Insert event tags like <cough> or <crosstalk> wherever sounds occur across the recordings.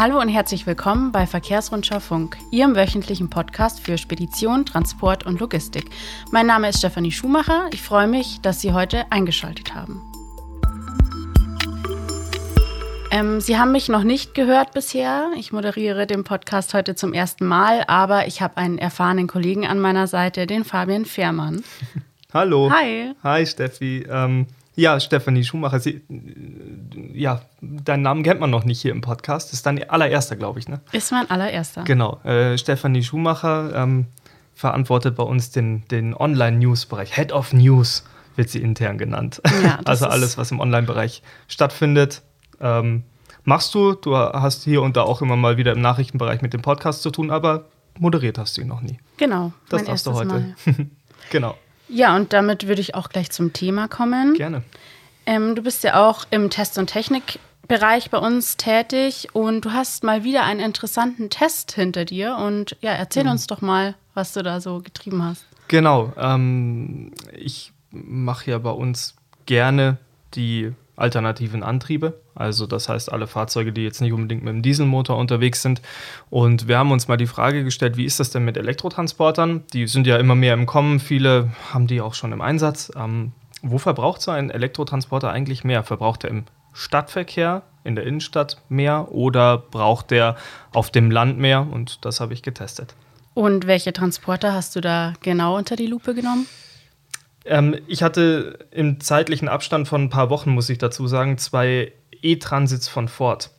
Hallo und herzlich willkommen bei Verkehrsrundschau Funk, Ihrem wöchentlichen Podcast für Spedition, Transport und Logistik. Mein Name ist Stefanie Schumacher. Ich freue mich, dass Sie heute eingeschaltet haben. Ähm, Sie haben mich noch nicht gehört bisher. Ich moderiere den Podcast heute zum ersten Mal, aber ich habe einen erfahrenen Kollegen an meiner Seite, den Fabian Fehrmann. <laughs> Hallo. Hi. Hi, Steffi. Ähm, ja, Stefanie Schumacher. Sie, ja, deinen Namen kennt man noch nicht hier im Podcast. Das ist dein allererster, glaube ich, ne? Ist mein allererster. Genau. Äh, Stefanie Schumacher ähm, verantwortet bei uns den, den Online-News-Bereich. Head of News wird sie intern genannt. Ja, <laughs> also alles, was im Online-Bereich stattfindet. Ähm, machst du. Du hast hier und da auch immer mal wieder im Nachrichtenbereich mit dem Podcast zu tun, aber moderiert hast du ihn noch nie. Genau. Das darfst du heute. <laughs> genau. Ja, und damit würde ich auch gleich zum Thema kommen. Gerne. Ähm, du bist ja auch im Test- und Technikbereich bei uns tätig und du hast mal wieder einen interessanten Test hinter dir. Und ja, erzähl mhm. uns doch mal, was du da so getrieben hast. Genau. Ähm, ich mache ja bei uns gerne die alternativen Antriebe. Also das heißt alle Fahrzeuge, die jetzt nicht unbedingt mit dem Dieselmotor unterwegs sind. Und wir haben uns mal die Frage gestellt, wie ist das denn mit Elektrotransportern? Die sind ja immer mehr im Kommen, viele haben die auch schon im Einsatz. Ähm, wo verbraucht so ein Elektrotransporter eigentlich mehr? Verbraucht er im Stadtverkehr, in der Innenstadt mehr oder braucht der auf dem Land mehr? Und das habe ich getestet. Und welche Transporter hast du da genau unter die Lupe genommen? Ähm, ich hatte im zeitlichen Abstand von ein paar Wochen, muss ich dazu sagen, zwei E-Transits von Ford.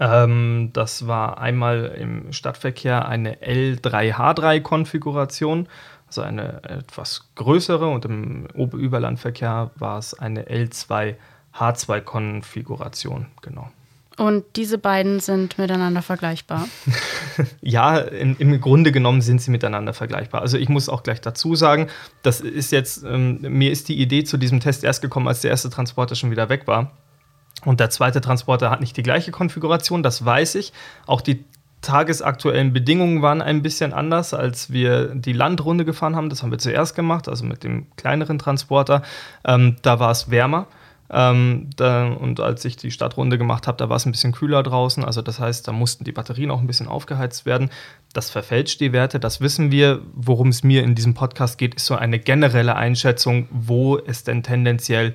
Ähm, das war einmal im Stadtverkehr eine L3H3-Konfiguration, also eine etwas größere, und im Oberüberlandverkehr war es eine L2H2-Konfiguration, genau. Und diese beiden sind miteinander vergleichbar? <laughs> ja, in, im Grunde genommen sind sie miteinander vergleichbar. Also ich muss auch gleich dazu sagen, das ist jetzt, ähm, mir ist die Idee zu diesem Test erst gekommen, als der erste Transporter schon wieder weg war. Und der zweite Transporter hat nicht die gleiche Konfiguration, das weiß ich. Auch die tagesaktuellen Bedingungen waren ein bisschen anders, als wir die Landrunde gefahren haben. Das haben wir zuerst gemacht, also mit dem kleineren Transporter. Ähm, da war es wärmer. Ähm, da, und als ich die Stadtrunde gemacht habe, da war es ein bisschen kühler draußen. Also das heißt, da mussten die Batterien auch ein bisschen aufgeheizt werden. Das verfälscht die Werte, das wissen wir. Worum es mir in diesem Podcast geht, ist so eine generelle Einschätzung, wo es denn tendenziell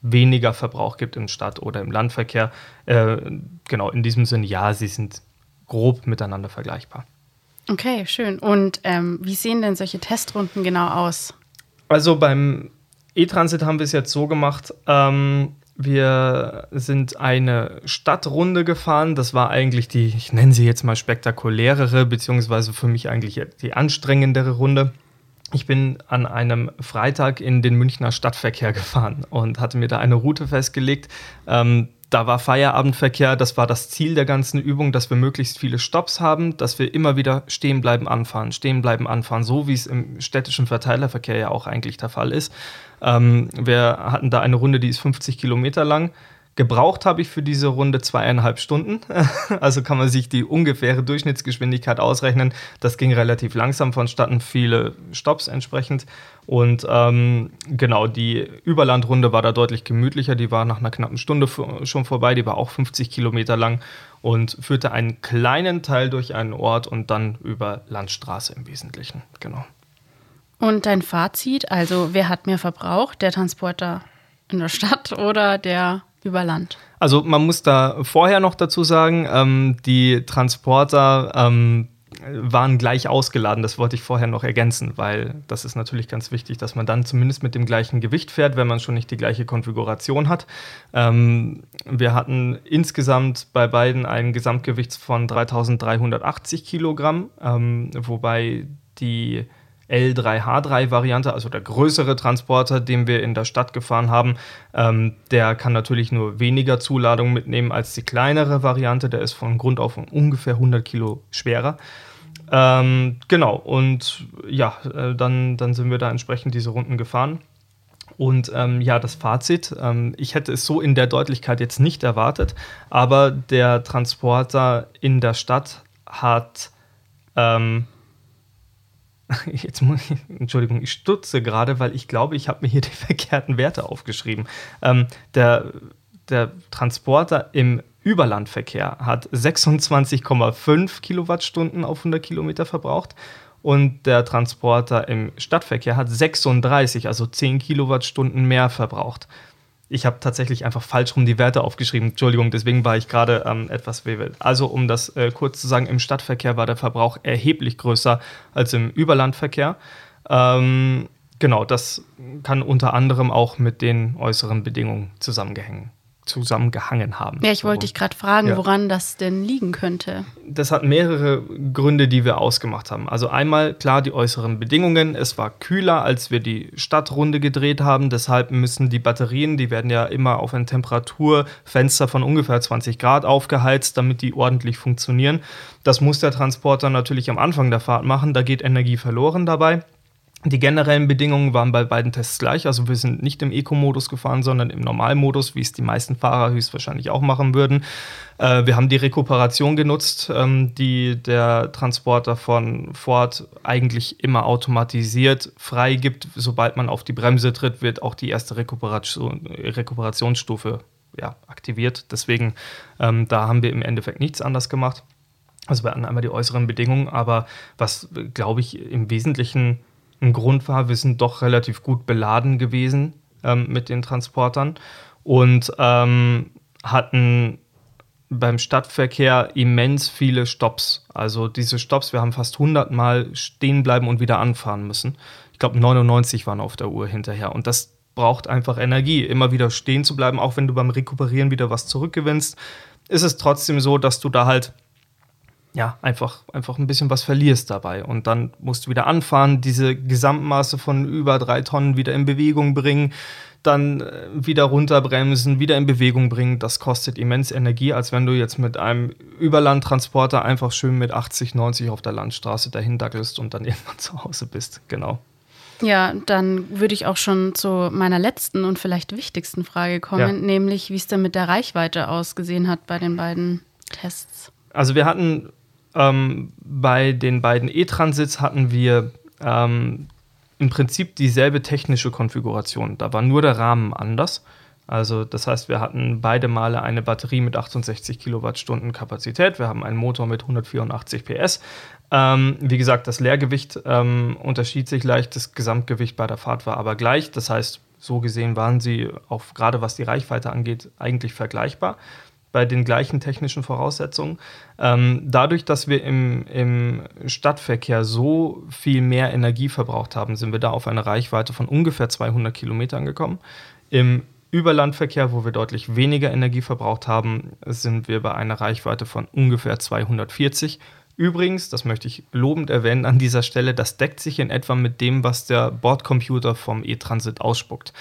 weniger Verbrauch gibt im Stadt- oder im Landverkehr. Äh, genau, in diesem Sinne, ja, sie sind grob miteinander vergleichbar. Okay, schön. Und ähm, wie sehen denn solche Testrunden genau aus? Also beim E-Transit haben wir es jetzt so gemacht, ähm, wir sind eine Stadtrunde gefahren. Das war eigentlich die, ich nenne sie jetzt mal spektakulärere, beziehungsweise für mich eigentlich die anstrengendere Runde. Ich bin an einem Freitag in den Münchner Stadtverkehr gefahren und hatte mir da eine Route festgelegt. Ähm, da war Feierabendverkehr, das war das Ziel der ganzen Übung, dass wir möglichst viele Stops haben, dass wir immer wieder stehen bleiben, anfahren, stehen bleiben, anfahren, so wie es im städtischen Verteilerverkehr ja auch eigentlich der Fall ist. Ähm, wir hatten da eine Runde, die ist 50 Kilometer lang. Gebraucht habe ich für diese Runde zweieinhalb Stunden. <laughs> Also kann man sich die ungefähre Durchschnittsgeschwindigkeit ausrechnen. Das ging relativ langsam vonstatten, viele Stops entsprechend. Und ähm, genau, die Überlandrunde war da deutlich gemütlicher. Die war nach einer knappen Stunde schon vorbei. Die war auch 50 Kilometer lang und führte einen kleinen Teil durch einen Ort und dann über Landstraße im Wesentlichen. Genau. Und dein Fazit, also wer hat mehr verbraucht, der Transporter in der Stadt oder der über Land? Also man muss da vorher noch dazu sagen, ähm, die Transporter ähm, waren gleich ausgeladen. Das wollte ich vorher noch ergänzen, weil das ist natürlich ganz wichtig, dass man dann zumindest mit dem gleichen Gewicht fährt, wenn man schon nicht die gleiche Konfiguration hat. Ähm, wir hatten insgesamt bei beiden ein Gesamtgewicht von 3380 Kilogramm, ähm, wobei die L3H3-Variante, also der größere Transporter, den wir in der Stadt gefahren haben, ähm, der kann natürlich nur weniger Zuladung mitnehmen als die kleinere Variante. Der ist von Grund auf ungefähr 100 Kilo schwerer. Ähm, genau, und ja, äh, dann, dann sind wir da entsprechend diese Runden gefahren. Und ähm, ja, das Fazit, ähm, ich hätte es so in der Deutlichkeit jetzt nicht erwartet, aber der Transporter in der Stadt hat ähm, <laughs> Jetzt muss ich, Entschuldigung, ich stutze gerade, weil ich glaube, ich habe mir hier <laughs> die verkehrten Werte aufgeschrieben. Ähm, der, der Transporter im Überlandverkehr hat 26,5 Kilowattstunden auf 100 Kilometer verbraucht und der Transporter im Stadtverkehr hat 36, also 10 Kilowattstunden mehr verbraucht. Ich habe tatsächlich einfach falsch rum die Werte aufgeschrieben. Entschuldigung, deswegen war ich gerade ähm, etwas verwirrt. Also, um das äh, kurz zu sagen, im Stadtverkehr war der Verbrauch erheblich größer als im Überlandverkehr. Ähm, genau, das kann unter anderem auch mit den äußeren Bedingungen zusammengehängen zusammengehangen haben. Ja, ich wollte dich gerade fragen, ja. woran das denn liegen könnte. Das hat mehrere Gründe, die wir ausgemacht haben. Also einmal klar die äußeren Bedingungen. Es war kühler, als wir die Stadtrunde gedreht haben. Deshalb müssen die Batterien, die werden ja immer auf ein Temperaturfenster von ungefähr 20 Grad aufgeheizt, damit die ordentlich funktionieren. Das muss der Transporter natürlich am Anfang der Fahrt machen. Da geht Energie verloren dabei. Die generellen Bedingungen waren bei beiden Tests gleich. Also wir sind nicht im Eco-Modus gefahren, sondern im Normalmodus, wie es die meisten Fahrer höchstwahrscheinlich auch machen würden. Äh, wir haben die Rekuperation genutzt, ähm, die der Transporter von Ford eigentlich immer automatisiert freigibt. Sobald man auf die Bremse tritt, wird auch die erste Rekuperation, Rekuperationsstufe ja, aktiviert. Deswegen, ähm, da haben wir im Endeffekt nichts anders gemacht. Also wir hatten einmal die äußeren Bedingungen, aber was, glaube ich, im Wesentlichen ein Grund war, wir sind doch relativ gut beladen gewesen ähm, mit den Transportern und ähm, hatten beim Stadtverkehr immens viele Stops. Also diese Stops, wir haben fast 100 Mal stehen bleiben und wieder anfahren müssen. Ich glaube, 99 waren auf der Uhr hinterher. Und das braucht einfach Energie, immer wieder stehen zu bleiben, auch wenn du beim Rekuperieren wieder was zurückgewinnst. Ist es trotzdem so, dass du da halt ja, einfach, einfach ein bisschen was verlierst dabei. Und dann musst du wieder anfahren, diese Gesamtmaße von über drei Tonnen wieder in Bewegung bringen, dann äh, wieder runterbremsen, wieder in Bewegung bringen. Das kostet immens Energie, als wenn du jetzt mit einem Überlandtransporter einfach schön mit 80, 90 auf der Landstraße dahin dackelst und dann <laughs> irgendwann zu Hause bist. Genau. Ja, dann würde ich auch schon zu meiner letzten und vielleicht wichtigsten Frage kommen, ja. nämlich wie es denn mit der Reichweite ausgesehen hat bei den beiden Tests. Also wir hatten ähm, bei den beiden E-Transits hatten wir ähm, im Prinzip dieselbe technische Konfiguration. Da war nur der Rahmen anders. Also das heißt, wir hatten beide Male eine Batterie mit 68 Kilowattstunden Kapazität. Wir haben einen Motor mit 184 PS. Ähm, wie gesagt, das Leergewicht ähm, unterschied sich leicht. Das Gesamtgewicht bei der Fahrt war aber gleich. Das heißt, so gesehen waren sie auch gerade was die Reichweite angeht eigentlich vergleichbar bei den gleichen technischen Voraussetzungen. Ähm, dadurch, dass wir im, im Stadtverkehr so viel mehr Energie verbraucht haben, sind wir da auf eine Reichweite von ungefähr 200 Kilometern gekommen. Im Überlandverkehr, wo wir deutlich weniger Energie verbraucht haben, sind wir bei einer Reichweite von ungefähr 240. Übrigens, das möchte ich lobend erwähnen an dieser Stelle, das deckt sich in etwa mit dem, was der Bordcomputer vom E-Transit ausspuckt.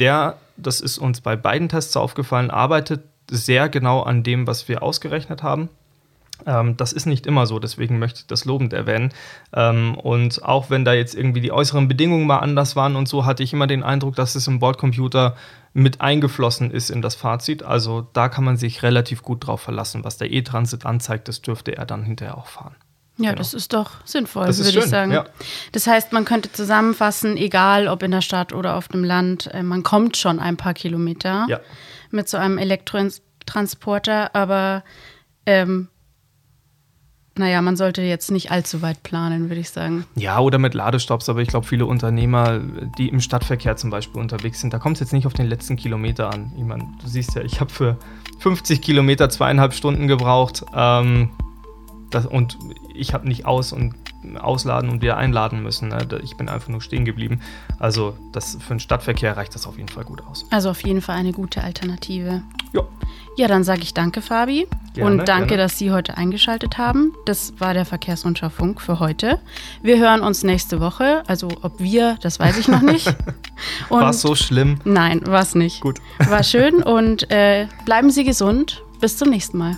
Der, das ist uns bei beiden Tests aufgefallen, arbeitet sehr genau an dem, was wir ausgerechnet haben. Ähm, das ist nicht immer so, deswegen möchte ich das lobend erwähnen. Ähm, und auch wenn da jetzt irgendwie die äußeren Bedingungen mal anders waren und so, hatte ich immer den Eindruck, dass es im Bordcomputer mit eingeflossen ist in das Fazit. Also da kann man sich relativ gut drauf verlassen. Was der E-Transit anzeigt, das dürfte er dann hinterher auch fahren. Ja, genau. das ist doch sinnvoll, würde ich sagen. Ja. Das heißt, man könnte zusammenfassen, egal ob in der Stadt oder auf dem Land, äh, man kommt schon ein paar Kilometer. Ja mit so einem Elektrotransporter, aber ähm, naja, man sollte jetzt nicht allzu weit planen, würde ich sagen. Ja, oder mit Ladestops, aber ich glaube, viele Unternehmer, die im Stadtverkehr zum Beispiel unterwegs sind, da kommt es jetzt nicht auf den letzten Kilometer an. Ich meine, du siehst ja, ich habe für 50 Kilometer zweieinhalb Stunden gebraucht ähm, das, und ich habe nicht aus und ausladen und wieder einladen müssen. Ne? Ich bin einfach nur stehen geblieben. Also das, für den Stadtverkehr reicht das auf jeden Fall gut aus. Also auf jeden Fall eine gute Alternative. Ja. Ja, dann sage ich danke, Fabi. Gerne, und danke, gerne. dass Sie heute eingeschaltet haben. Das war der Verkehrsrundschau Funk für heute. Wir hören uns nächste Woche. Also ob wir, das weiß ich noch nicht. <laughs> war es so schlimm? Nein, war es nicht. Gut. War schön und äh, bleiben Sie gesund. Bis zum nächsten Mal.